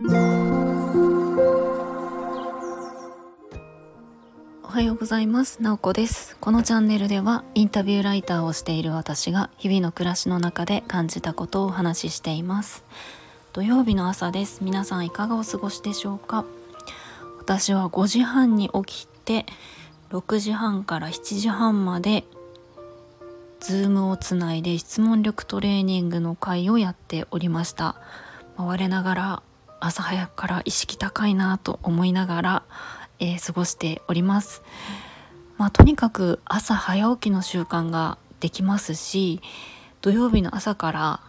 おはようございます。なおこです。このチャンネルではインタビューライターをしている私が日々の暮らしの中で感じたことをお話ししています。土曜日の朝です。皆さんいかがお過ごしでしょうか？私は5時半に起きて6時半から7時半までズームをつないで質問力トレーニングの会をやっておりました。回れながら朝早くから意識高いなと思いながら、えー、過ごしておりますまあとにかく朝早起きの習慣ができますし土曜日の朝から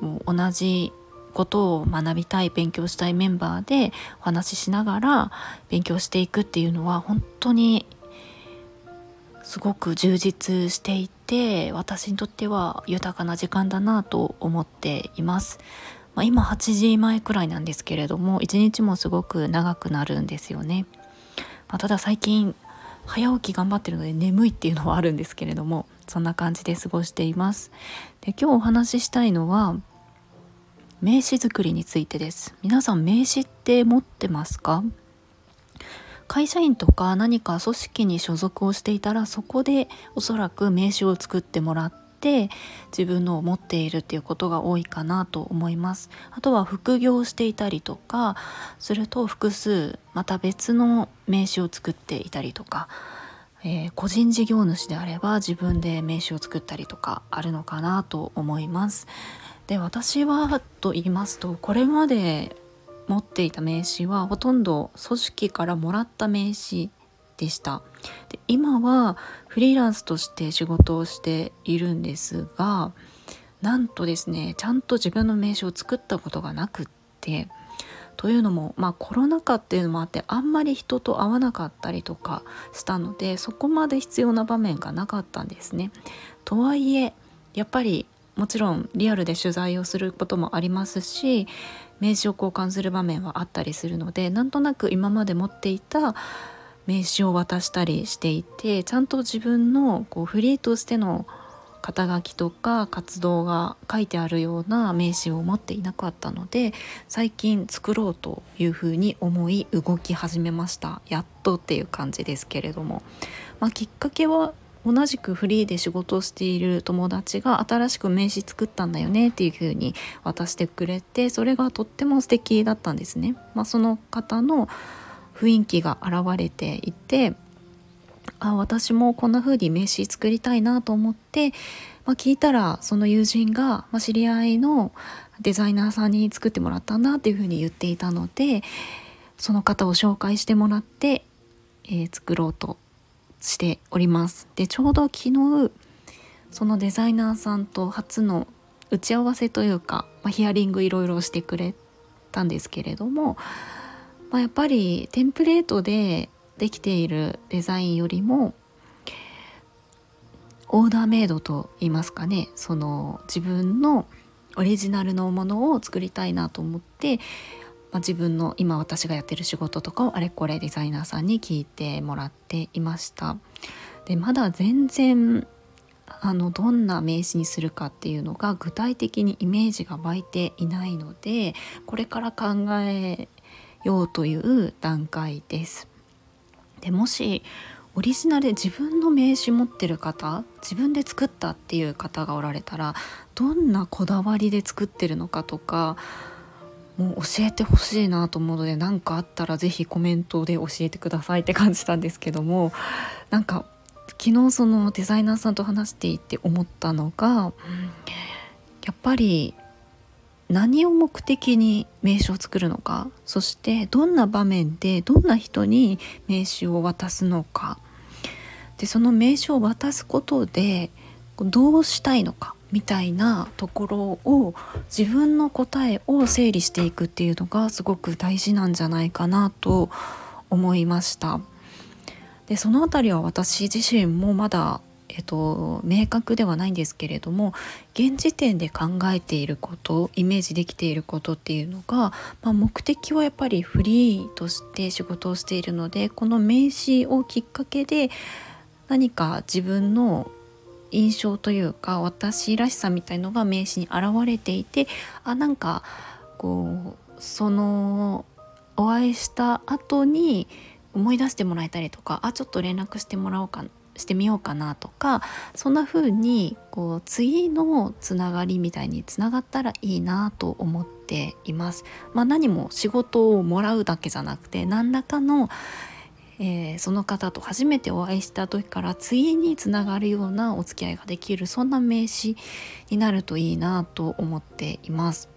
もう同じことを学びたい勉強したいメンバーでお話ししながら勉強していくっていうのは本当にすごく充実していて私にとっては豊かな時間だなと思っています。まあ、今8時前くらいなんですけれども一日もすごく長くなるんですよね。まあ、ただ最近早起き頑張ってるので眠いっていうのはあるんですけれどもそんな感じで過ごしています。で今日お話ししたいのは名刺作りについてです皆さん名刺って持ってますか？会社員とか何か組織に所属をしていたらそこでおそらく名刺を作ってもらってて自分のを持っているっていうことが多いかなと思います。あとは副業していたりとかすると複数また別の名刺を作っていたりとかえー、個人事業主であれば自分で名刺を作ったりとかあるのかなと思います。で私はと言いますとこれまで持っていた名刺はほとんど組織からもらった名刺でしたで今はフリーランスとして仕事をしているんですがなんとですねちゃんと自分の名刺を作ったことがなくってというのも、まあ、コロナ禍っていうのもあってあんまり人と会わなかったりとかしたのでそこまで必要な場面がなかったんですね。とはいえやっぱりもちろんリアルで取材をすることもありますし名刺を交換する場面はあったりするのでなんとなく今まで持っていた名刺を渡したりしていてちゃんと自分のこうフリーとしての肩書きとか活動が書いてあるような名刺を持っていなかったので最近作ろうというふうに思い動き始めましたやっとっていう感じですけれども、まあ、きっかけは同じくフリーで仕事をしている友達が新しく名刺作ったんだよねっていう風に渡してくれてそれがとっても素敵だったんですね。まあ、その方の雰囲気が現れていてあ私もこんな風に名刺作りたいなと思って、まあ、聞いたらその友人が、まあ、知り合いのデザイナーさんに作ってもらったんだっていう風に言っていたのでその方を紹介してもらって、えー、作ろうとしております。でちょうど昨日そのデザイナーさんと初の打ち合わせというか、まあ、ヒアリングいろいろしてくれたんですけれども、まあ、やっぱりテンプレートでできているデザインよりもオーダーメイドと言いますかねその自分のオリジナルのものを作りたいなと思ってまあ、自分の今私がやってる仕事とかをあれこれデザイナーさんに聞いてもらっていました。でまだ全然あのどんな名刺にするかっていうのが具体的にイメージが湧いていないのでこれから考えようという段階です。でもしオリジナルで自分の名刺持ってる方自分で作ったっていう方がおられたらどんなこだわりで作ってるのかとかもう教えてほしいなと思うので何かあったら是非コメントで教えてくださいって感じたんですけどもなんか昨日そのデザイナーさんと話していて思ったのがやっぱり何を目的に名刺を作るのかそしてどんな場面でどんな人に名刺を渡すのかでその名刺を渡すことでどうしたいのかみたいなところを自分の答えを整理していくっていうのがすごく大事なんじゃないかなと思いました。でその辺りは私自身もまだえっと、明確ではないんですけれども現時点で考えていることイメージできていることっていうのが、まあ、目的はやっぱりフリーとして仕事をしているのでこの名刺をきっかけで何か自分の印象というか私らしさみたいのが名刺に現れていてあなんかこうそのお会いした後に思い出してもらえたりとかあちょっと連絡してもらおうかしてみようかなとかそんな風にこう次のつながりみたいにつながったらいいなと思っています。まあ、何も仕事をもらうだけじゃなくて何らかのえー、その方と初めてお会いした時から次につながるようなお付き合いができるそんな名刺になるといいなと思っています。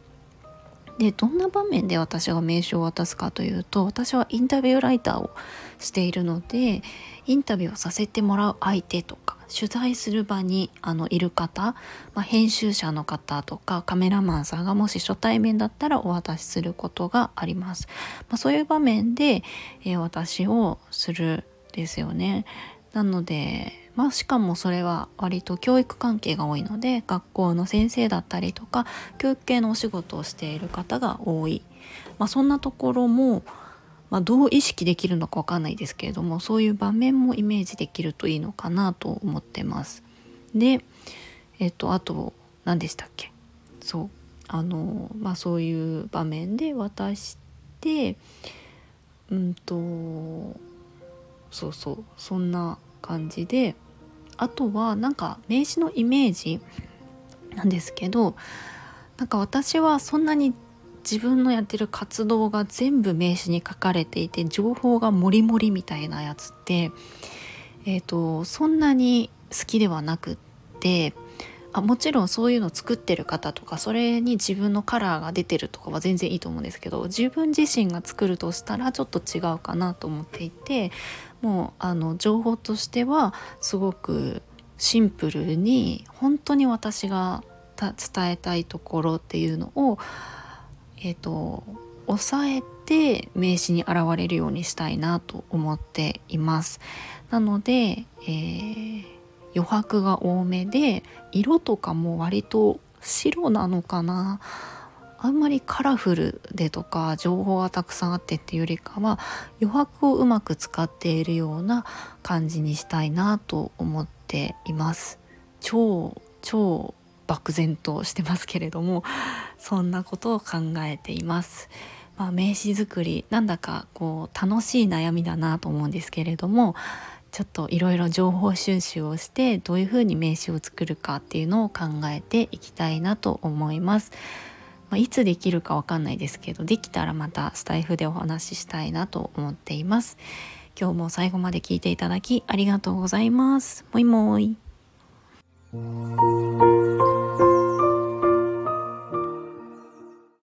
でどんな場面で私が名刺を渡すかというと私はインタビューライターをしているのでインタビューをさせてもらう相手とか取材する場にあのいる方、まあ、編集者の方とかカメラマンさんがもし初対面だったらお渡しすることがあります。まあ、そういう場面で、えー、私をするですよね。なので、まあ、しかもそれは割と教育関係が多いので学校の先生だったりとか教育系のお仕事をしている方が多い、まあ、そんなところもまあ、どう意識できるのかわかんないですけれどもそういう場面もイメージできるといいのかなと思ってます。でえっ、とあと何でしたっけ？そう。あのまあそういう場面で渡してうんとそうそうそんな感じであとはなんか名刺のイメージなんですけどなんか私はそんなに自分のやってる活動が全部名刺に書かれていて情報がモリモリみたいなやつって、えーと、そんなに好きではなくってあもちろんそういうの作ってる方とかそれに自分のカラーが出てるとかは全然いいと思うんですけど自分自身が作るとしたらちょっと違うかなと思っていてもうあの情報としてはすごくシンプルに本当に私が伝えたいところっていうのをえっ、ー、と抑えて名詞に現れるようにしたいなと思っています。なので、えー、余白が多めで色とかも割と白なのかなあんまりカラフルでとか情報がたくさんあってっていうよりかは余白をうまく使っているような感じにしたいなと思っています超超漠然としてますけれどもそんなことを考えています。まあ、名刺作りなんだかこう楽しい悩みだなと思うんですけれどもちょっといろいろ情報収集をしてどういうふうに名刺を作るかっていうのを考えていきたいなと思います。まあ、いつできるかわかんないですけどできたらまたスタイフでお話ししたいなと思っています。今日も最後まで聞いていただきありがとうございます。もいもい。